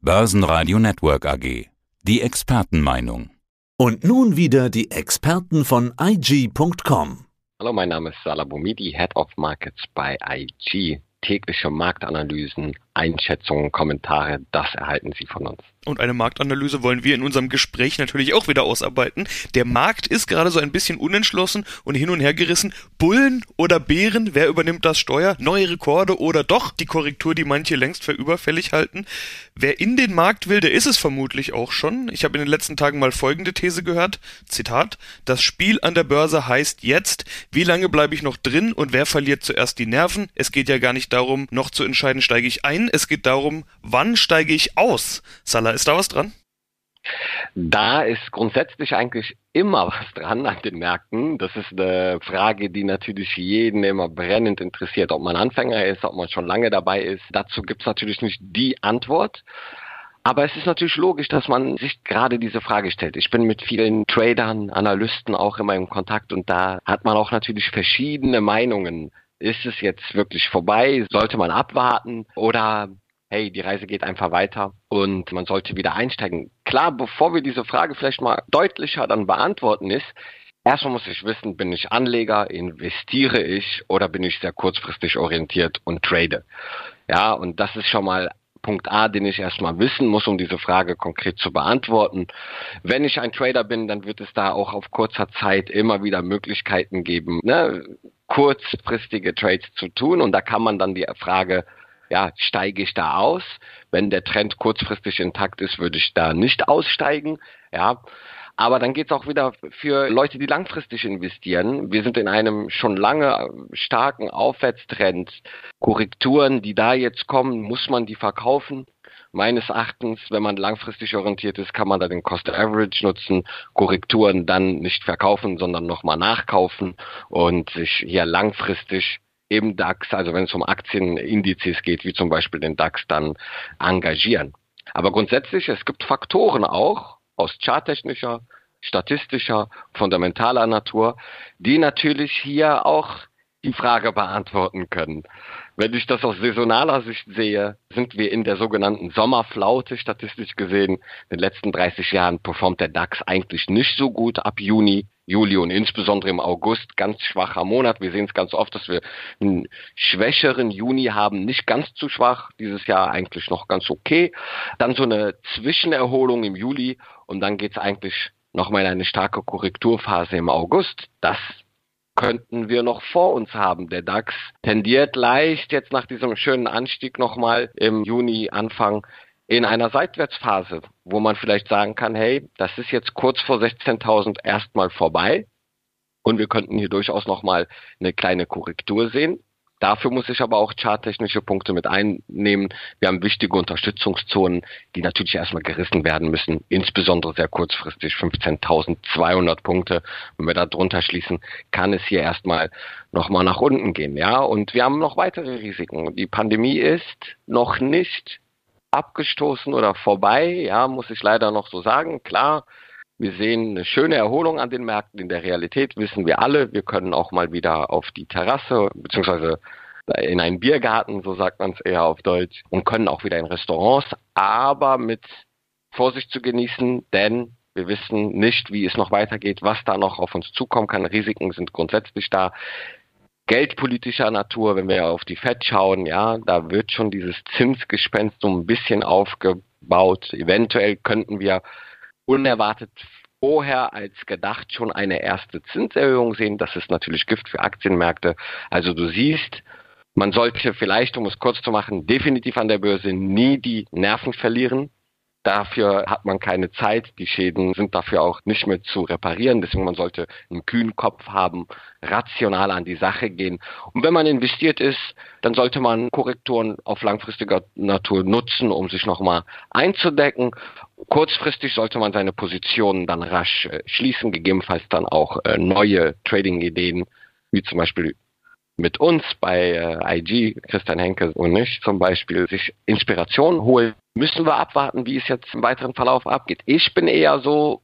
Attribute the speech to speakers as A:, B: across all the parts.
A: Börsenradio Network AG. Die Expertenmeinung.
B: Und nun wieder die Experten von IG.com.
C: Hallo, mein Name ist Salah Boumidi, Head of Markets bei IG. Tägliche Marktanalysen, Einschätzungen, Kommentare, das erhalten Sie von uns.
D: Und eine Marktanalyse wollen wir in unserem Gespräch natürlich auch wieder ausarbeiten. Der Markt ist gerade so ein bisschen unentschlossen und hin und her gerissen. Bullen oder Bären, wer übernimmt das Steuer? Neue Rekorde oder doch die Korrektur, die manche längst für überfällig halten? Wer in den Markt will, der ist es vermutlich auch schon. Ich habe in den letzten Tagen mal folgende These gehört. Zitat. Das Spiel an der Börse heißt jetzt, wie lange bleibe ich noch drin und wer verliert zuerst die Nerven? Es geht ja gar nicht darum, noch zu entscheiden, steige ich ein. Es geht darum, wann steige ich aus? Salah ist da was dran?
C: Da ist grundsätzlich eigentlich immer was dran an den Märkten. Das ist eine Frage, die natürlich jeden immer brennend interessiert, ob man Anfänger ist, ob man schon lange dabei ist. Dazu gibt es natürlich nicht die Antwort. Aber es ist natürlich logisch, dass man sich gerade diese Frage stellt. Ich bin mit vielen Tradern, Analysten auch immer im Kontakt und da hat man auch natürlich verschiedene Meinungen. Ist es jetzt wirklich vorbei? Sollte man abwarten? Oder hey, die Reise geht einfach weiter und man sollte wieder einsteigen. Klar, bevor wir diese Frage vielleicht mal deutlicher dann beantworten ist, erstmal muss ich wissen, bin ich Anleger, investiere ich oder bin ich sehr kurzfristig orientiert und trade. Ja, und das ist schon mal Punkt A, den ich erstmal wissen muss, um diese Frage konkret zu beantworten. Wenn ich ein Trader bin, dann wird es da auch auf kurzer Zeit immer wieder Möglichkeiten geben, ne, kurzfristige Trades zu tun. Und da kann man dann die Frage ja, steige ich da aus? Wenn der Trend kurzfristig intakt ist, würde ich da nicht aussteigen. Ja. Aber dann geht es auch wieder für Leute, die langfristig investieren. Wir sind in einem schon lange starken Aufwärtstrend. Korrekturen, die da jetzt kommen, muss man die verkaufen. Meines Erachtens, wenn man langfristig orientiert ist, kann man da den Cost Average nutzen, Korrekturen dann nicht verkaufen, sondern nochmal nachkaufen und sich hier langfristig im DAX, also wenn es um Aktienindizes geht, wie zum Beispiel den DAX, dann engagieren. Aber grundsätzlich, es gibt Faktoren auch aus charttechnischer, statistischer, fundamentaler Natur, die natürlich hier auch die Frage beantworten können. Wenn ich das aus saisonaler Sicht sehe, sind wir in der sogenannten Sommerflaute statistisch gesehen. In den letzten 30 Jahren performt der DAX eigentlich nicht so gut ab Juni. Juli und insbesondere im August ganz schwacher Monat. Wir sehen es ganz oft, dass wir einen schwächeren Juni haben, nicht ganz zu schwach, dieses Jahr eigentlich noch ganz okay. Dann so eine Zwischenerholung im Juli und dann geht es eigentlich nochmal in eine starke Korrekturphase im August. Das könnten wir noch vor uns haben. Der DAX tendiert leicht jetzt nach diesem schönen Anstieg nochmal im Juni Anfang in einer Seitwärtsphase, wo man vielleicht sagen kann, hey, das ist jetzt kurz vor 16.000 erstmal vorbei und wir könnten hier durchaus nochmal eine kleine Korrektur sehen. Dafür muss ich aber auch charttechnische Punkte mit einnehmen. Wir haben wichtige Unterstützungszonen, die natürlich erstmal gerissen werden müssen, insbesondere sehr kurzfristig 15.200 Punkte. Wenn wir da drunter schließen, kann es hier erstmal nochmal nach unten gehen. Ja, und wir haben noch weitere Risiken. Die Pandemie ist noch nicht abgestoßen oder vorbei, ja, muss ich leider noch so sagen. Klar, wir sehen eine schöne Erholung an den Märkten. In der Realität wissen wir alle, wir können auch mal wieder auf die Terrasse beziehungsweise in einen Biergarten, so sagt man es eher auf Deutsch, und können auch wieder in Restaurants, aber mit Vorsicht zu genießen, denn wir wissen nicht, wie es noch weitergeht, was da noch auf uns zukommen kann. Risiken sind grundsätzlich da geldpolitischer Natur, wenn wir auf die FED schauen, ja, da wird schon dieses Zinsgespenst so ein bisschen aufgebaut. Eventuell könnten wir unerwartet vorher als gedacht schon eine erste Zinserhöhung sehen. Das ist natürlich Gift für Aktienmärkte. Also du siehst, man sollte vielleicht, um es kurz zu machen, definitiv an der Börse nie die Nerven verlieren. Dafür hat man keine Zeit. Die Schäden sind dafür auch nicht mehr zu reparieren. Deswegen man sollte einen kühlen Kopf haben, rational an die Sache gehen. Und wenn man investiert ist, dann sollte man Korrekturen auf langfristiger Natur nutzen, um sich nochmal einzudecken. Kurzfristig sollte man seine Positionen dann rasch äh, schließen, gegebenenfalls dann auch äh, neue Trading-Ideen, wie zum Beispiel mit uns bei äh, IG, Christian Henke und ich zum Beispiel, sich Inspiration holen, müssen wir abwarten, wie es jetzt im weiteren Verlauf abgeht. Ich bin eher so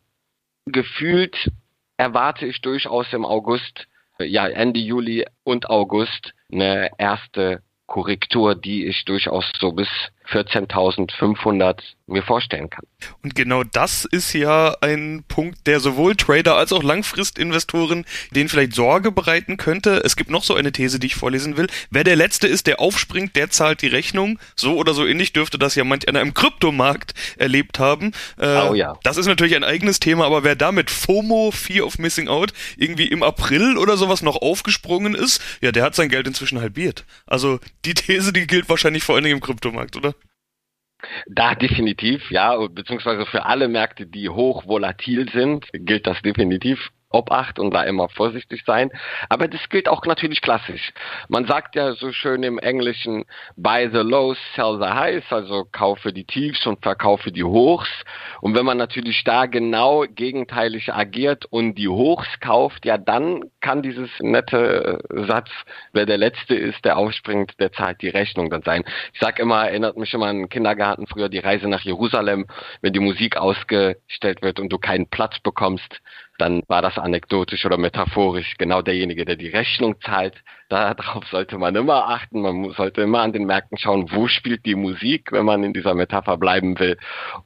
C: gefühlt, erwarte ich durchaus im August, ja Ende Juli und August eine erste Korrektur, die ich durchaus so bis 14.500 mir vorstellen kann.
D: Und genau das ist ja ein Punkt, der sowohl Trader als auch Langfristinvestoren denen vielleicht Sorge bereiten könnte. Es gibt noch so eine These, die ich vorlesen will. Wer der Letzte ist, der aufspringt, der zahlt die Rechnung. So oder so ähnlich dürfte das ja manch einer im Kryptomarkt erlebt haben.
C: Äh, oh ja.
D: Das ist natürlich ein eigenes Thema, aber wer damit FOMO, Fear of Missing Out, irgendwie im April oder sowas noch aufgesprungen ist, ja, der hat sein Geld inzwischen halbiert. Also die These, die gilt wahrscheinlich vor allen Dingen im Kryptomarkt, oder?
C: Da definitiv, ja, beziehungsweise für alle Märkte, die hoch volatil sind, gilt das definitiv. Obacht und da immer vorsichtig sein. Aber das gilt auch natürlich klassisch. Man sagt ja so schön im Englischen, buy the lows, sell the highs, also kaufe die Tiefs und verkaufe die Hochs. Und wenn man natürlich da genau gegenteilig agiert und die Hochs kauft, ja, dann kann dieses nette Satz, wer der Letzte ist, der aufspringt, der zahlt die Rechnung dann sein. Ich sag immer, erinnert mich immer an den Kindergarten früher, die Reise nach Jerusalem, wenn die Musik ausgestellt wird und du keinen Platz bekommst, dann war das anekdotisch oder metaphorisch genau derjenige, der die Rechnung zahlt. Darauf sollte man immer achten. Man sollte immer an den Märkten schauen, wo spielt die Musik, wenn man in dieser Metapher bleiben will,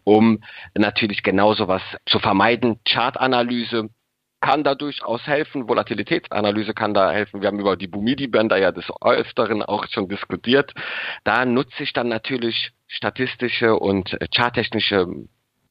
C: um natürlich genau sowas zu vermeiden. Chartanalyse kann da durchaus helfen. Volatilitätsanalyse kann da helfen. Wir haben über die Bumidi-Bänder ja des Öfteren auch schon diskutiert. Da nutze ich dann natürlich statistische und charttechnische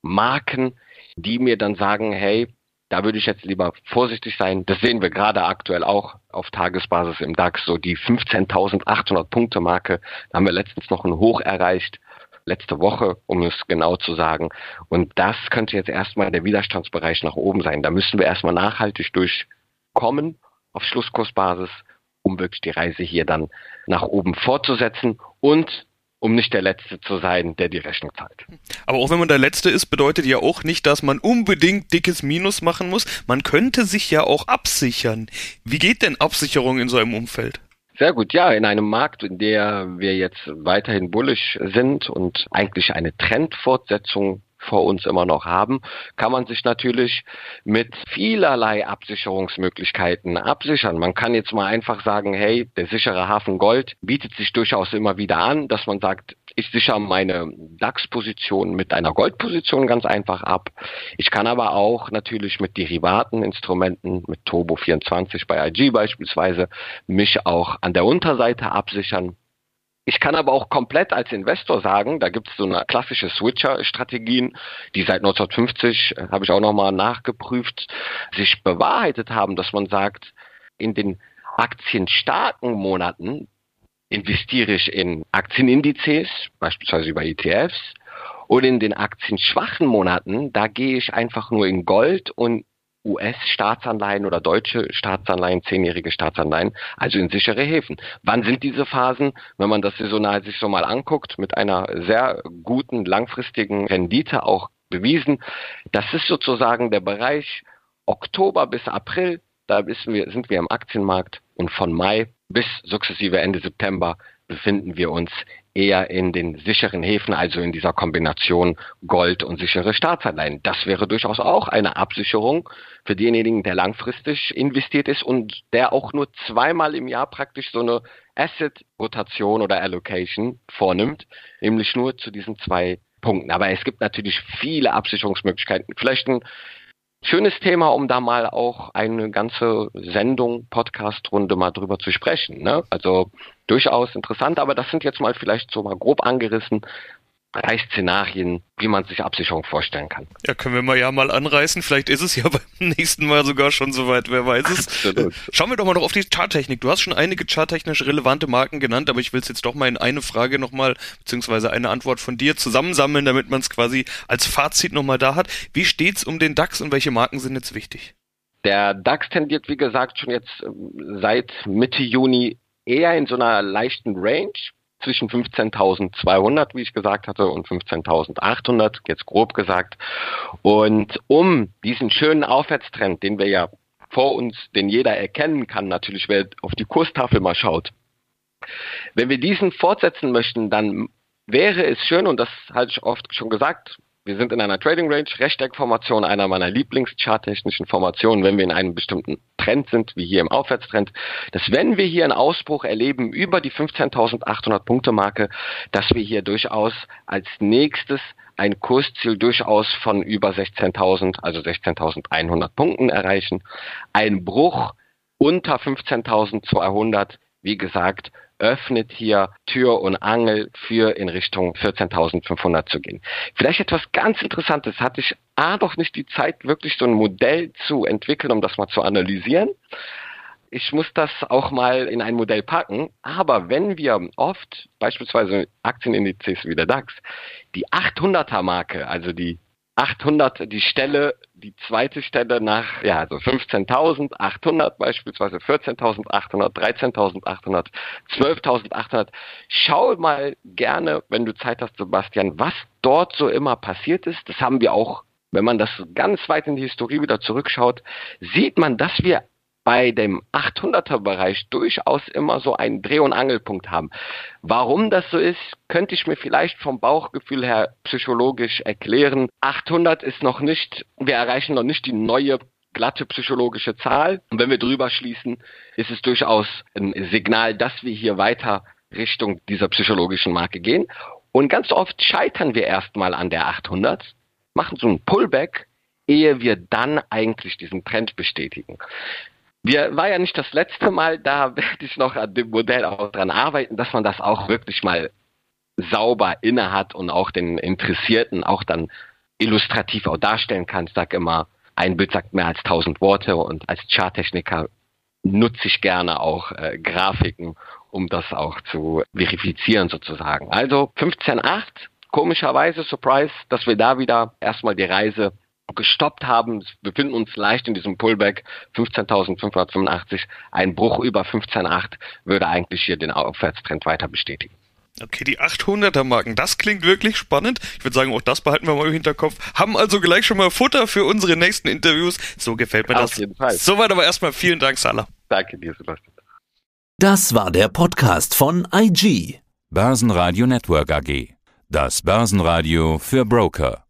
C: Marken, die mir dann sagen, hey, da würde ich jetzt lieber vorsichtig sein. Das sehen wir gerade aktuell auch auf Tagesbasis im DAX, so die 15.800 Punkte Marke. Da haben wir letztens noch ein Hoch erreicht, letzte Woche, um es genau zu sagen. Und das könnte jetzt erstmal der Widerstandsbereich nach oben sein. Da müssen wir erstmal nachhaltig durchkommen auf Schlusskursbasis, um wirklich die Reise hier dann nach oben fortzusetzen und um nicht der Letzte zu sein, der die Rechnung zahlt.
D: Aber auch wenn man der Letzte ist, bedeutet ja auch nicht, dass man unbedingt dickes Minus machen muss. Man könnte sich ja auch absichern. Wie geht denn Absicherung in so einem Umfeld?
C: Sehr gut, ja, in einem Markt, in der wir jetzt weiterhin bullish sind und eigentlich eine Trendfortsetzung vor uns immer noch haben, kann man sich natürlich mit vielerlei Absicherungsmöglichkeiten absichern. Man kann jetzt mal einfach sagen, hey, der sichere Hafen Gold bietet sich durchaus immer wieder an, dass man sagt, ich sichere meine DAX-Position mit einer Goldposition ganz einfach ab. Ich kann aber auch natürlich mit Derivaten, Instrumenten, mit Turbo 24 bei IG beispielsweise, mich auch an der Unterseite absichern. Ich kann aber auch komplett als Investor sagen, da gibt es so eine klassische Switcher-Strategien, die seit 1950, äh, habe ich auch nochmal nachgeprüft, sich bewahrheitet haben, dass man sagt, in den aktienstarken Monaten investiere ich in Aktienindizes, beispielsweise über ETFs, und in den aktienschwachen Monaten, da gehe ich einfach nur in Gold und US-Staatsanleihen oder deutsche Staatsanleihen, zehnjährige Staatsanleihen, also in sichere Häfen. Wann sind diese Phasen? Wenn man das saisonal sich so mal anguckt, mit einer sehr guten langfristigen Rendite auch bewiesen, das ist sozusagen der Bereich Oktober bis April, da wir, sind wir im Aktienmarkt und von Mai bis sukzessive Ende September befinden wir uns eher in den sicheren Häfen, also in dieser Kombination Gold und sichere Staatsanleihen. Das wäre durchaus auch eine Absicherung für denjenigen, der langfristig investiert ist und der auch nur zweimal im Jahr praktisch so eine Asset-Rotation oder Allocation vornimmt, nämlich nur zu diesen zwei Punkten. Aber es gibt natürlich viele Absicherungsmöglichkeiten. Vielleicht ein schönes Thema, um da mal auch eine ganze Sendung, Podcast-Runde mal drüber zu sprechen. Ne? Also durchaus interessant, aber das sind jetzt mal vielleicht so mal grob angerissen, drei Szenarien, wie man sich Absicherung vorstellen kann.
D: Ja, können wir mal ja mal anreißen. Vielleicht ist es ja beim nächsten Mal sogar schon soweit, wer weiß es. Absolut. Schauen wir doch mal noch auf die Charttechnik. Du hast schon einige charttechnisch relevante Marken genannt, aber ich will es jetzt doch mal in eine Frage nochmal, beziehungsweise eine Antwort von dir zusammensammeln, damit man es quasi als Fazit nochmal da hat. Wie steht's um den DAX und welche Marken sind jetzt wichtig?
C: Der DAX tendiert, wie gesagt, schon jetzt ähm, seit Mitte Juni eher in so einer leichten Range zwischen 15.200, wie ich gesagt hatte, und 15.800, jetzt grob gesagt. Und um diesen schönen Aufwärtstrend, den wir ja vor uns, den jeder erkennen kann, natürlich, wer auf die Kurstafel mal schaut, wenn wir diesen fortsetzen möchten, dann wäre es schön, und das hatte ich oft schon gesagt, wir sind in einer Trading Range, Rechteckformation, einer meiner Lieblingscharttechnischen Formationen, wenn wir in einem bestimmten Trend sind, wie hier im Aufwärtstrend, dass wenn wir hier einen Ausbruch erleben über die 15.800 Punkte Marke, dass wir hier durchaus als nächstes ein Kursziel durchaus von über 16.000, also 16.100 Punkten erreichen. Ein Bruch unter 15.200, wie gesagt, öffnet hier Tür und Angel für in Richtung 14.500 zu gehen. Vielleicht etwas ganz Interessantes. Hatte ich A doch nicht die Zeit, wirklich so ein Modell zu entwickeln, um das mal zu analysieren. Ich muss das auch mal in ein Modell packen. Aber wenn wir oft, beispielsweise Aktienindizes wie der DAX, die 800er Marke, also die 800 die Stelle, die zweite Stelle nach, ja, also 15.800 beispielsweise, 14.800, 13.800, 12.800. Schau mal gerne, wenn du Zeit hast, Sebastian, was dort so immer passiert ist. Das haben wir auch, wenn man das ganz weit in die Historie wieder zurückschaut, sieht man, dass wir bei dem 800er Bereich durchaus immer so einen Dreh- und Angelpunkt haben. Warum das so ist, könnte ich mir vielleicht vom Bauchgefühl her psychologisch erklären. 800 ist noch nicht, wir erreichen noch nicht die neue glatte psychologische Zahl. Und wenn wir drüber schließen, ist es durchaus ein Signal, dass wir hier weiter Richtung dieser psychologischen Marke gehen. Und ganz oft scheitern wir erstmal an der 800, machen so einen Pullback, ehe wir dann eigentlich diesen Trend bestätigen. Wir war ja nicht das letzte Mal, da werde ich noch an dem Modell auch dran arbeiten, dass man das auch wirklich mal sauber inne hat und auch den Interessierten auch dann illustrativ auch darstellen kann. Ich sage immer, ein Bild sagt mehr als tausend Worte und als Charttechniker nutze ich gerne auch äh, Grafiken, um das auch zu verifizieren sozusagen. Also 15.8, komischerweise, Surprise, dass wir da wieder erstmal die Reise gestoppt haben. Wir befinden uns leicht in diesem Pullback 15.585. Ein Bruch über 15.8 würde eigentlich hier den Aufwärtstrend weiter bestätigen.
D: Okay, die 800er Marken, das klingt wirklich spannend. Ich würde sagen, auch das behalten wir mal im Hinterkopf. Haben also gleich schon mal Futter für unsere nächsten Interviews. So gefällt mir
C: Auf
D: das.
C: jeden Fall.
D: Soweit aber erstmal vielen Dank, Salah.
C: Danke dir, Sebastian.
B: Das war der Podcast von IG.
A: Börsenradio Network AG. Das Börsenradio für Broker.